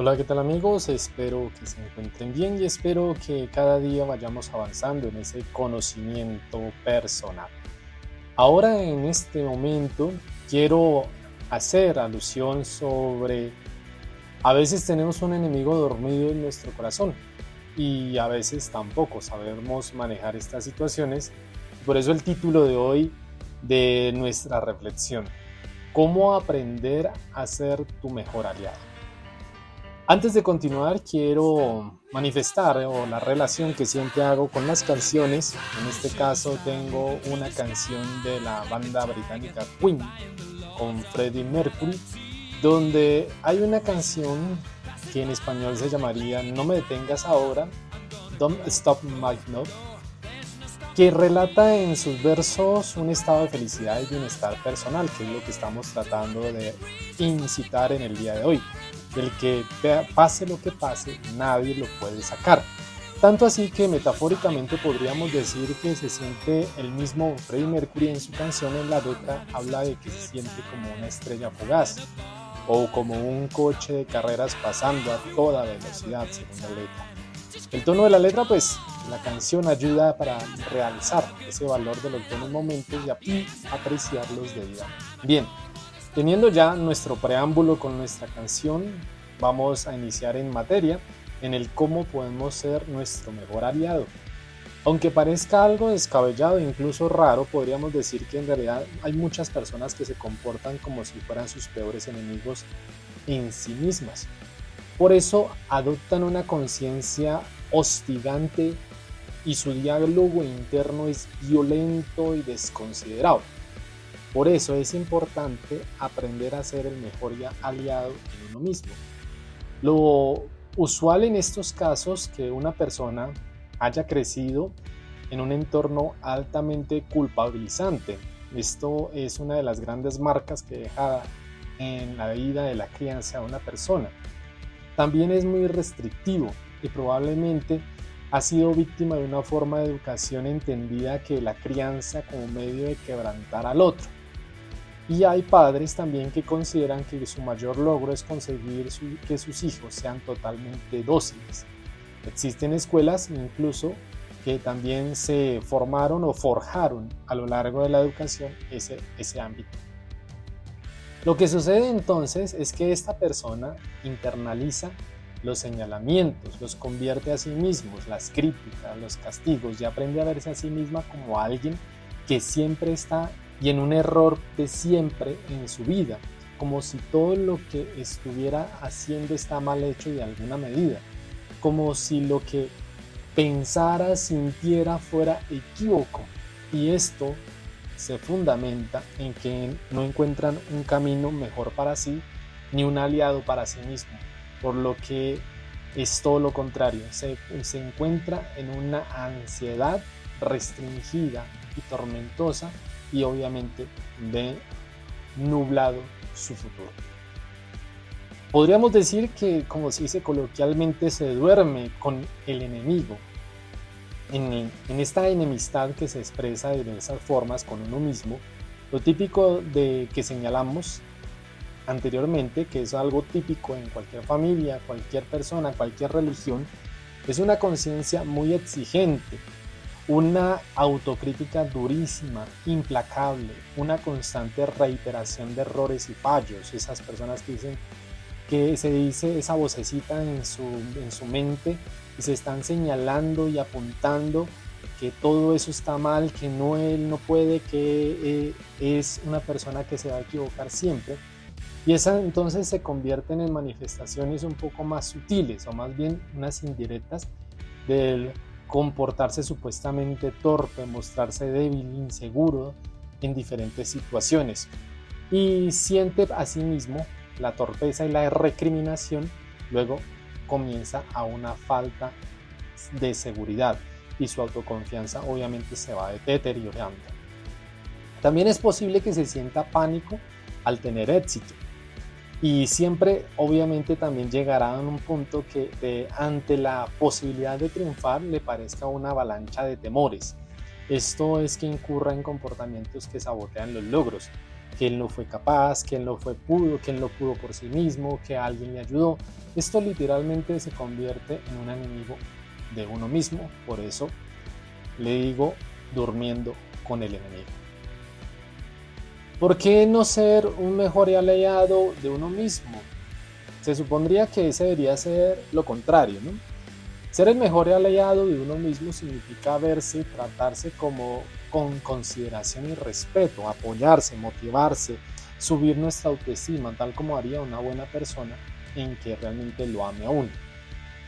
Hola, ¿qué tal amigos? Espero que se encuentren bien y espero que cada día vayamos avanzando en ese conocimiento personal. Ahora en este momento quiero hacer alusión sobre a veces tenemos un enemigo dormido en nuestro corazón y a veces tampoco sabemos manejar estas situaciones. Por eso el título de hoy de nuestra reflexión, ¿cómo aprender a ser tu mejor aliado? Antes de continuar, quiero manifestar o la relación que siempre hago con las canciones. En este caso tengo una canción de la banda británica Queen con Freddie Mercury, donde hay una canción que en español se llamaría No me detengas ahora, Don't Stop My Love, que relata en sus versos un estado de felicidad y bienestar personal, que es lo que estamos tratando de incitar en el día de hoy del que pase lo que pase, nadie lo puede sacar. Tanto así que metafóricamente podríamos decir que se siente el mismo Freddie Mercury en su canción en la letra habla de que se siente como una estrella fugaz o como un coche de carreras pasando a toda velocidad según la letra. El tono de la letra pues la canción ayuda para realizar ese valor de los buenos momentos y apreciarlos de vida. Bien, Teniendo ya nuestro preámbulo con nuestra canción, vamos a iniciar en materia en el cómo podemos ser nuestro mejor aliado. Aunque parezca algo descabellado e incluso raro, podríamos decir que en realidad hay muchas personas que se comportan como si fueran sus peores enemigos en sí mismas. Por eso adoptan una conciencia hostigante y su diálogo interno es violento y desconsiderado. Por eso es importante aprender a ser el mejor aliado en uno mismo. Lo usual en estos casos que una persona haya crecido en un entorno altamente culpabilizante. Esto es una de las grandes marcas que deja en la vida de la crianza de una persona. También es muy restrictivo y probablemente ha sido víctima de una forma de educación entendida que la crianza como medio de quebrantar al otro. Y hay padres también que consideran que su mayor logro es conseguir que sus hijos sean totalmente dóciles. Existen escuelas incluso que también se formaron o forjaron a lo largo de la educación ese, ese ámbito. Lo que sucede entonces es que esta persona internaliza los señalamientos, los convierte a sí mismos, las críticas, los castigos y aprende a verse a sí misma como alguien que siempre está y en un error de siempre en su vida, como si todo lo que estuviera haciendo está mal hecho de alguna medida, como si lo que pensara, sintiera fuera equívoco. Y esto se fundamenta en que no encuentran un camino mejor para sí ni un aliado para sí mismo, por lo que es todo lo contrario, se, se encuentra en una ansiedad restringida y tormentosa y obviamente ve nublado su futuro. Podríamos decir que, como se dice coloquialmente, se duerme con el enemigo. En, en, esta enemistad que se expresa de diversas formas con uno mismo, lo típico de que señalamos anteriormente, que es algo típico en cualquier familia, cualquier persona, cualquier religión, es una conciencia muy exigente, una autocrítica durísima, implacable, una constante reiteración de errores y fallos. Esas personas que dicen que se dice esa vocecita en su, en su mente y se están señalando y apuntando que todo eso está mal, que no él no puede, que eh, es una persona que se va a equivocar siempre. Y esas entonces se convierten en manifestaciones un poco más sutiles o más bien unas indirectas del comportarse supuestamente torpe, mostrarse débil, inseguro en diferentes situaciones. Y siente a sí mismo la torpeza y la recriminación, luego comienza a una falta de seguridad y su autoconfianza obviamente se va deteriorando. También es posible que se sienta pánico al tener éxito y siempre obviamente también llegará a un punto que ante la posibilidad de triunfar le parezca una avalancha de temores. Esto es que incurra en comportamientos que sabotean los logros, que él no fue capaz, que él no fue pudo, que él no pudo por sí mismo, que alguien le ayudó. Esto literalmente se convierte en un enemigo de uno mismo, por eso le digo durmiendo con el enemigo. ¿Por qué no ser un mejor aliado de uno mismo? Se supondría que ese debería ser lo contrario, ¿no? Ser el mejor aliado de uno mismo significa verse tratarse como con consideración y respeto, apoyarse, motivarse, subir nuestra autoestima, tal como haría una buena persona en que realmente lo ame a uno.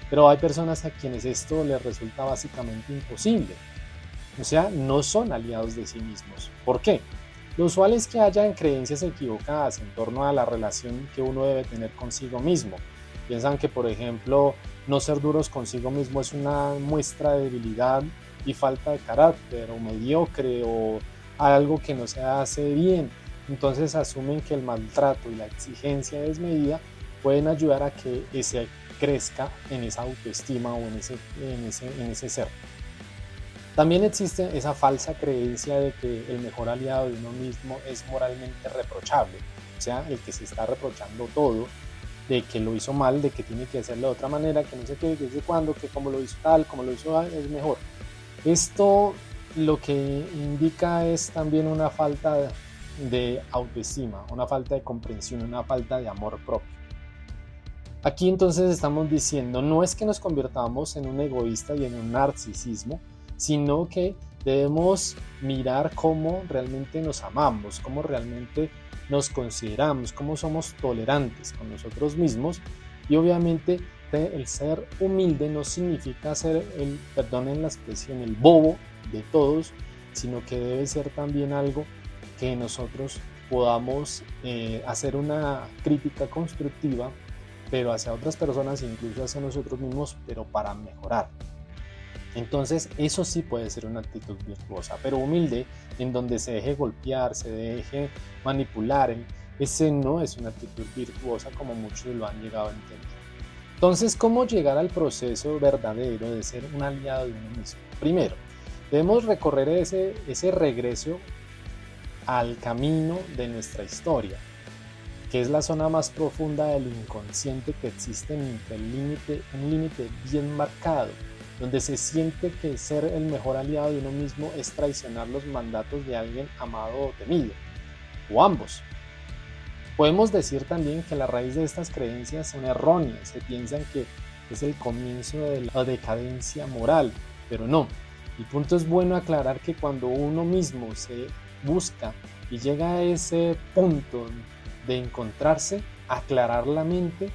Pero hay personas a quienes esto les resulta básicamente imposible. O sea, no son aliados de sí mismos. ¿Por qué? Lo usual es que hayan creencias equivocadas en torno a la relación que uno debe tener consigo mismo. Piensan que, por ejemplo, no ser duros consigo mismo es una muestra de debilidad y falta de carácter o mediocre o algo que no se hace bien. Entonces asumen que el maltrato y la exigencia desmedida pueden ayudar a que ese crezca en esa autoestima o en ese, en ese, en ese ser. También existe esa falsa creencia de que el mejor aliado de uno mismo es moralmente reprochable, o sea, el que se está reprochando todo, de que lo hizo mal, de que tiene que hacerlo de otra manera, que no sé qué, desde cuándo, que como lo hizo tal, como lo hizo es mejor. Esto lo que indica es también una falta de autoestima, una falta de comprensión, una falta de amor propio. Aquí entonces estamos diciendo, no es que nos convirtamos en un egoísta y en un narcisismo, sino que debemos mirar cómo realmente nos amamos, cómo realmente nos consideramos, cómo somos tolerantes con nosotros mismos y obviamente el ser humilde no significa ser el, perdonen la expresión, el bobo de todos, sino que debe ser también algo que nosotros podamos eh, hacer una crítica constructiva, pero hacia otras personas, incluso hacia nosotros mismos, pero para mejorar. Entonces, eso sí puede ser una actitud virtuosa, pero humilde, en donde se deje golpear, se deje manipular, ese no es una actitud virtuosa como muchos lo han llegado a entender. Entonces, ¿cómo llegar al proceso verdadero de ser un aliado de uno mismo? Primero, debemos recorrer ese, ese regreso al camino de nuestra historia, que es la zona más profunda del inconsciente que existe entre el límite, un límite bien marcado, donde se siente que ser el mejor aliado de uno mismo es traicionar los mandatos de alguien amado o temido, o ambos. Podemos decir también que la raíz de estas creencias son erróneas, se piensan que es el comienzo de la decadencia moral, pero no. El punto es bueno aclarar que cuando uno mismo se busca y llega a ese punto de encontrarse, aclarar la mente,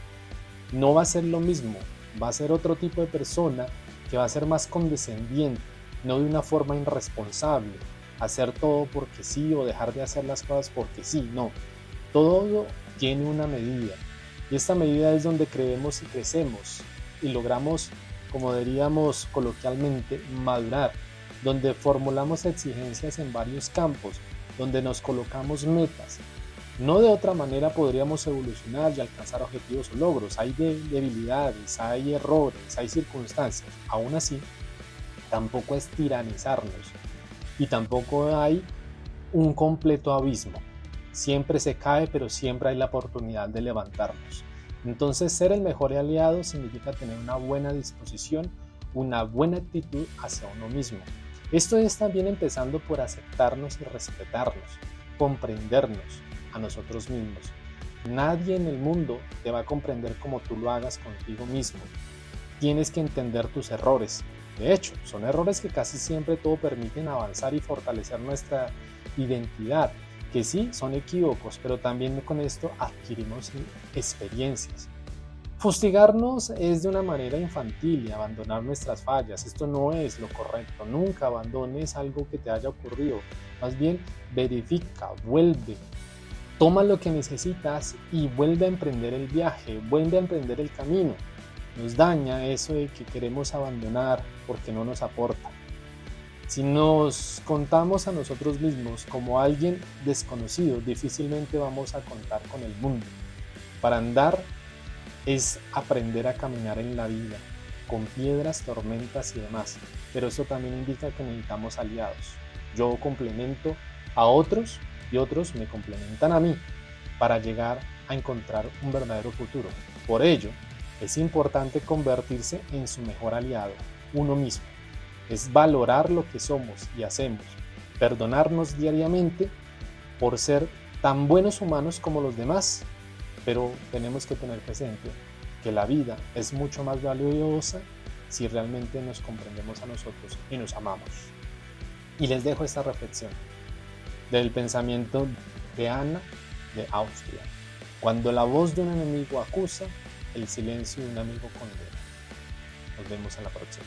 no va a ser lo mismo, va a ser otro tipo de persona que va a ser más condescendiente, no de una forma irresponsable, hacer todo porque sí o dejar de hacer las cosas porque sí, no, todo tiene una medida y esta medida es donde creemos y crecemos y logramos, como diríamos coloquialmente, madurar, donde formulamos exigencias en varios campos, donde nos colocamos metas. No de otra manera podríamos evolucionar y alcanzar objetivos o logros. Hay debilidades, hay errores, hay circunstancias. Aún así, tampoco es tiranizarnos y tampoco hay un completo abismo. Siempre se cae, pero siempre hay la oportunidad de levantarnos. Entonces, ser el mejor aliado significa tener una buena disposición, una buena actitud hacia uno mismo. Esto es también empezando por aceptarnos y respetarnos, comprendernos a nosotros mismos. Nadie en el mundo te va a comprender como tú lo hagas contigo mismo. Tienes que entender tus errores. De hecho, son errores que casi siempre todo permiten avanzar y fortalecer nuestra identidad que sí son equívocos, pero también con esto adquirimos experiencias. Fustigarnos es de una manera infantil y abandonar nuestras fallas. Esto no es lo correcto. Nunca abandones algo que te haya ocurrido. Más bien, verifica, vuelve, toma lo que necesitas y vuelve a emprender el viaje, vuelve a emprender el camino. Nos daña eso de que queremos abandonar porque no nos aporta. Si nos contamos a nosotros mismos como alguien desconocido, difícilmente vamos a contar con el mundo. Para andar es aprender a caminar en la vida, con piedras, tormentas y demás. Pero eso también indica que necesitamos aliados. Yo complemento a otros y otros me complementan a mí para llegar a encontrar un verdadero futuro. Por ello, es importante convertirse en su mejor aliado, uno mismo. Es valorar lo que somos y hacemos, perdonarnos diariamente por ser tan buenos humanos como los demás, pero tenemos que tener presente que la vida es mucho más valiosa si realmente nos comprendemos a nosotros y nos amamos. Y les dejo esta reflexión del pensamiento de Ana de Austria. Cuando la voz de un enemigo acusa, el silencio de un amigo condena. Nos vemos en la próxima.